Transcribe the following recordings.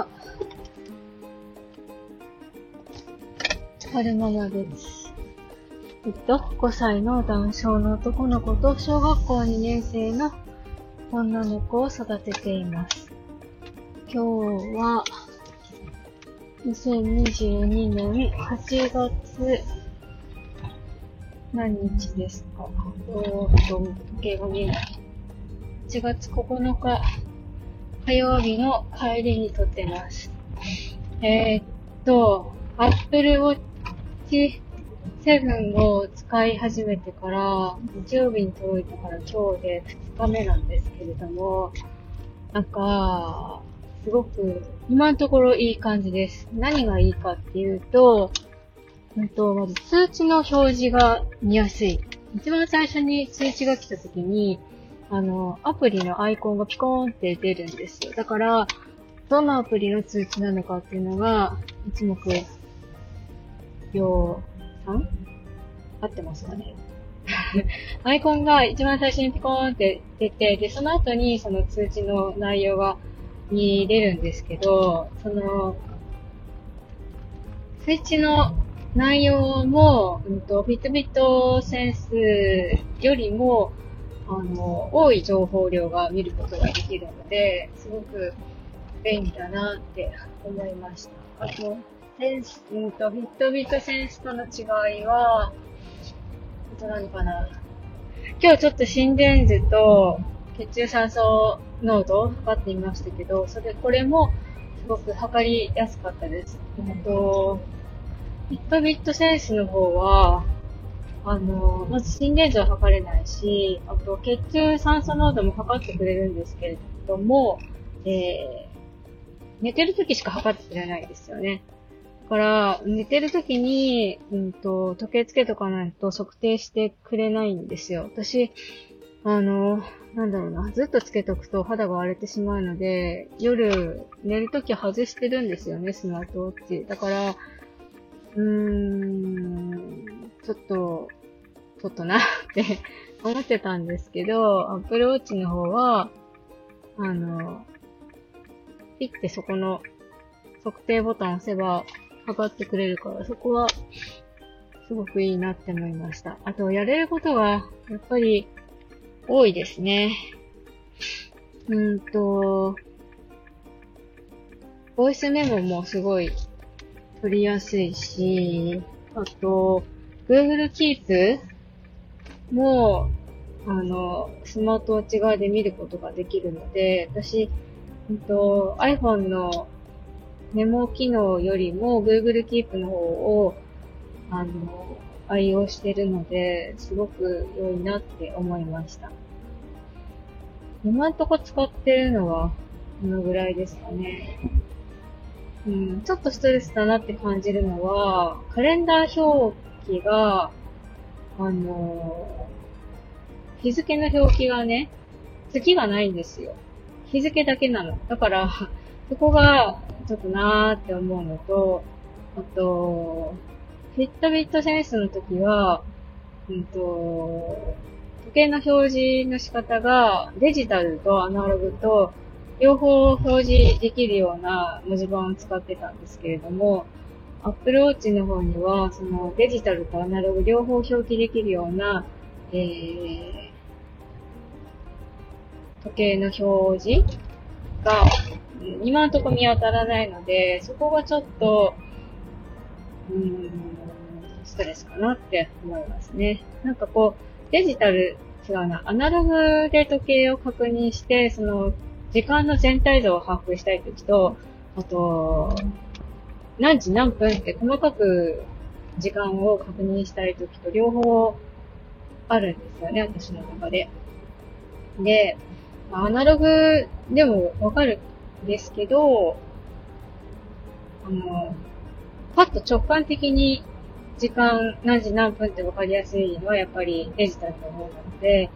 は、春ママです。えっと、5歳の男性の男の子と小学校2年生の女の子を育てています。今日は、2022年8月何日ですか？おーっと、時計が見えない。8月9日火曜日の帰りに撮ってます。えー、っと、Apple Watch 7を使い始めてから、日曜日に届いたから今日で2日目なんですけれども、なんか、すごく、今のところいい感じです。何がいいかっていうと、うんと、まず通知の表示が見やすい。一番最初に通知が来た時に、あの、アプリのアイコンがピコーンって出るんですよ。だから、どのアプリの通知なのかっていうのが、一目、よう、さん合ってますかね？アイコンが一番最初にピコーンって出て、で、その後にその通知の内容が見れるんですけど、その、スイッチの内容も、うんと、ビットビットセンスよりも、あの、多い情報量が見ることができるので、すごく便利だなって思いました。あと、センス、うんと、ビットビットセンスとの違いは、あと何かな。今日ちょっと心電図と血中酸素濃度を測ってみましたけど、それ、これもすごく測りやすかったです。あと、ビットビットセンスの方は、あの、まず心電図は測れないし、あと血中酸素濃度も測ってくれるんですけれども、えー、寝てる時しか測ってくれないですよね。だから、寝てる時に、うんと、時計つけとかないと測定してくれないんですよ。私、あの、なんだろうな、ずっとつけとくと肌が荒れてしまうので、夜寝るとき外してるんですよね、スマートウォッチ。だから、うーん、ちょっと、ちょっとなって 思ってたんですけど、Apple Watch の方は、あの、ピッてそこの測定ボタン押せば測ってくれるから、そこはすごくいいなって思いました。あと、やれることが、やっぱり多いですね。うんと、ボイスメモもすごい取りやすいし、あと、Google Keep も、あの、スマートウォッチ側で見ることができるので、私、えっと、iPhone のメモ機能よりも Google Keep の方を、あの、愛用してるので、すごく良いなって思いました。今んとこ使ってるのは、このぐらいですかね。うん、ちょっとストレスだなって感じるのは、カレンダー表記が、あのー、日付の表記がね、月がないんですよ。日付だけなの。だから、そこが、ちょっとなーって思うのと、あと、フィットビットセンスの時は、うんと、時計の表示の仕方がデジタルとアナログと両方表示できるような文字盤を使ってたんですけれども、Apple Watch の方には、そのデジタルとアナログ両方表記できるような、えー、時計の表示が、今のところ見当たらないので、そこがちょっと、うん、ストレスかなって思いますね。なんかこう、デジタル、違うな、アナログで時計を確認して、その時間の全体像を把握したいときと、あと、何時何分って細かく時間を確認したいときと両方あるんですよね、私の中で。で、アナログでもわかるんですけど、あの、パッと直感的に時間何時何分ってわかりやすいのはやっぱりデジタルの方なので、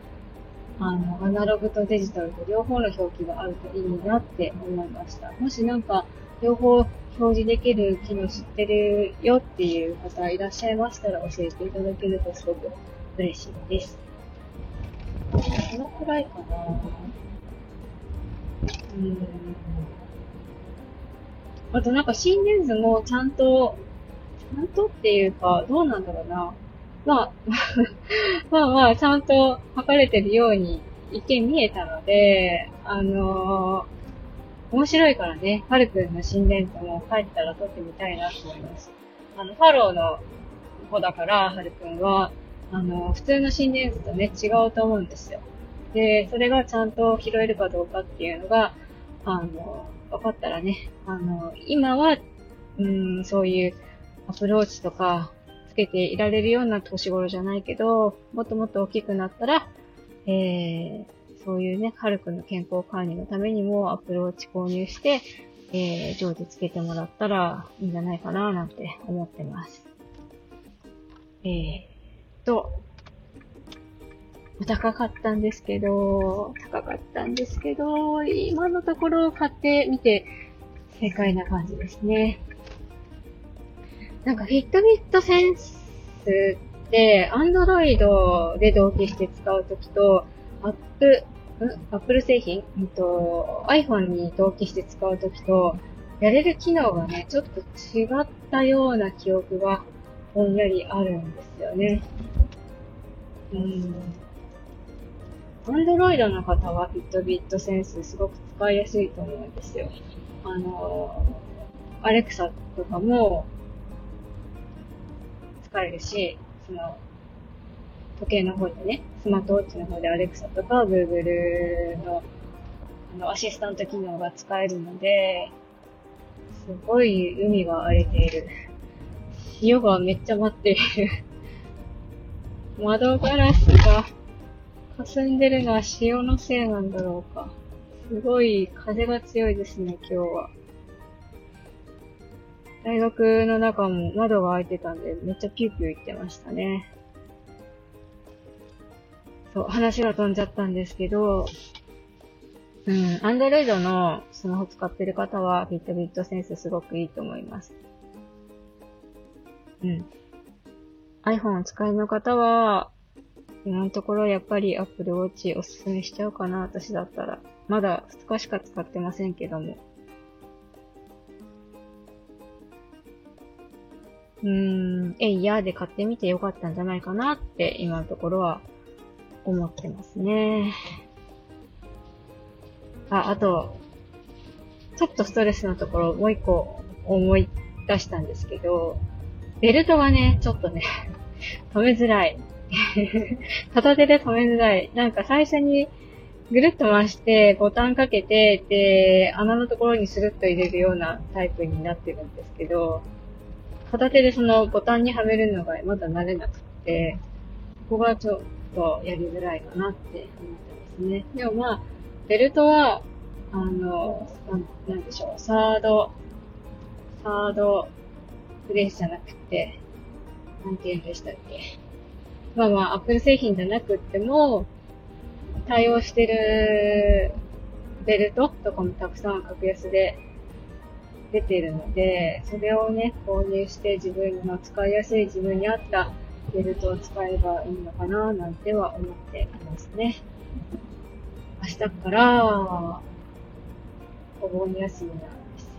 あの、アナログとデジタルと両方の表記があるといいなって思いました。もしなんか、両方表示できる機能知ってるよっていう方いらっしゃいましたら教えていただけるとすごく嬉しいです。このくらいかなうん。あとなんか心電図もちゃんと、ちゃんとっていうか、どうなんだろうな。まあ、まあまあ、ちゃんと測れてるように一見見えたので、あのー、面白いからね、ハルくんの心電図も帰ったら撮ってみたいなと思います。あの、ファローの子だから、はるくんは、あの、普通の心電図とね、違うと思うんですよ。で、それがちゃんと拾えるかどうかっていうのが、あの、分かったらね、あの、今は、うん、そういうアプローチとか、つけていられるような年頃じゃないけど、もっともっと大きくなったら、えー、そういうね、はるくんの健康管理のためにもアプローチ購入して、えー、常時つけてもらったらいいんじゃないかななんて思ってます。えー、と、高かったんですけど、高かったんですけど、今のところ買ってみて正解な感じですね。なんかフィットビットセンスって、アンドロイドで同期して使うときと、アップ、アップル製品、うんと、iPhone に同期して使うときと、やれる機能がね、ちょっと違ったような記憶がぼんやりあるんですよね。うん。アンドロイドの方はフィットビットセンスすごく使いやすいと思うんですよ。あの、アレクサとかも使えるし、その、時計の方でね、スマートウォッチの方でアレクサとか Google のあのアシスタント機能が使えるので、すごい海が荒れている。潮がめっちゃ待っている。窓ガラスが霞んでるのは潮のせいなんだろうか。すごい風が強いですね、今日は。大学の中も窓が開いてたんで、めっちゃピューピュー言ってましたね。そう、話が飛んじゃったんですけど、うん、アンドロイドのスマホ使ってる方は、フィットビットセンスすごくいいと思います。うん。iPhone を使いの方は、今のところやっぱり Apple Watch おすすめしちゃうかな、私だったら。まだ2日しか使ってませんけども。うーん、えいやーで買ってみてよかったんじゃないかなって今のところは思ってますね。あ、あと、ちょっとストレスのところもう一個思い出したんですけど、ベルトがね、ちょっとね、止めづらい。片手で止めづらい。なんか最初にぐるっと回してボタンかけて、で、穴のところにスルッと入れるようなタイプになってるんですけど、片手でそのボタンにはめるのがまだ慣れなくて、ここがちょとやりづらいかなって思ってますね。でもまあ、ベルトは、あの、なんでしょう、サード、サードプレイスじゃなくて、なんて言うんでしたっけ。まあまあ、アップル製品じゃなくっても、対応してるベルトとかもたくさん格安で出てるので、それをね、購入して自分の使いやすい自分に合ったベルトを使えばいいのかななんては思っていますね。明日から、お盆休みなんですよ。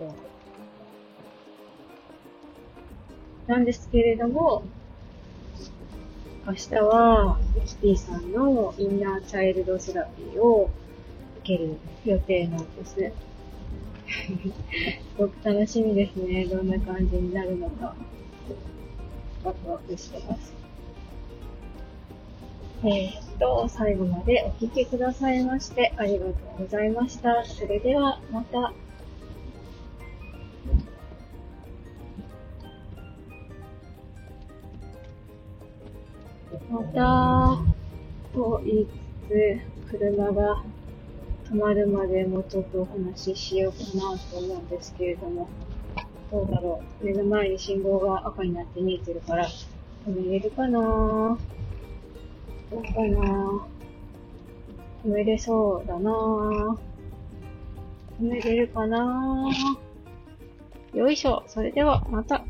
そう。なんですけれども、明日は、キティさんのインナーチャイルドセラピーを受ける予定なんです。すごく楽しみですね。どんな感じになるのか。ワクワクしてます。えー、っと、最後までお聴きくださいましてありがとうございました。それではまた。また、と言いつつ、車が止まるまでもうちょっとお話ししようかなと思うんですけれども。どうだろう。目の前に信号が赤になって見えてるから、止めれるかな？どうかな？止めれそうだな止めれるかな？よいしょ。それでは、また。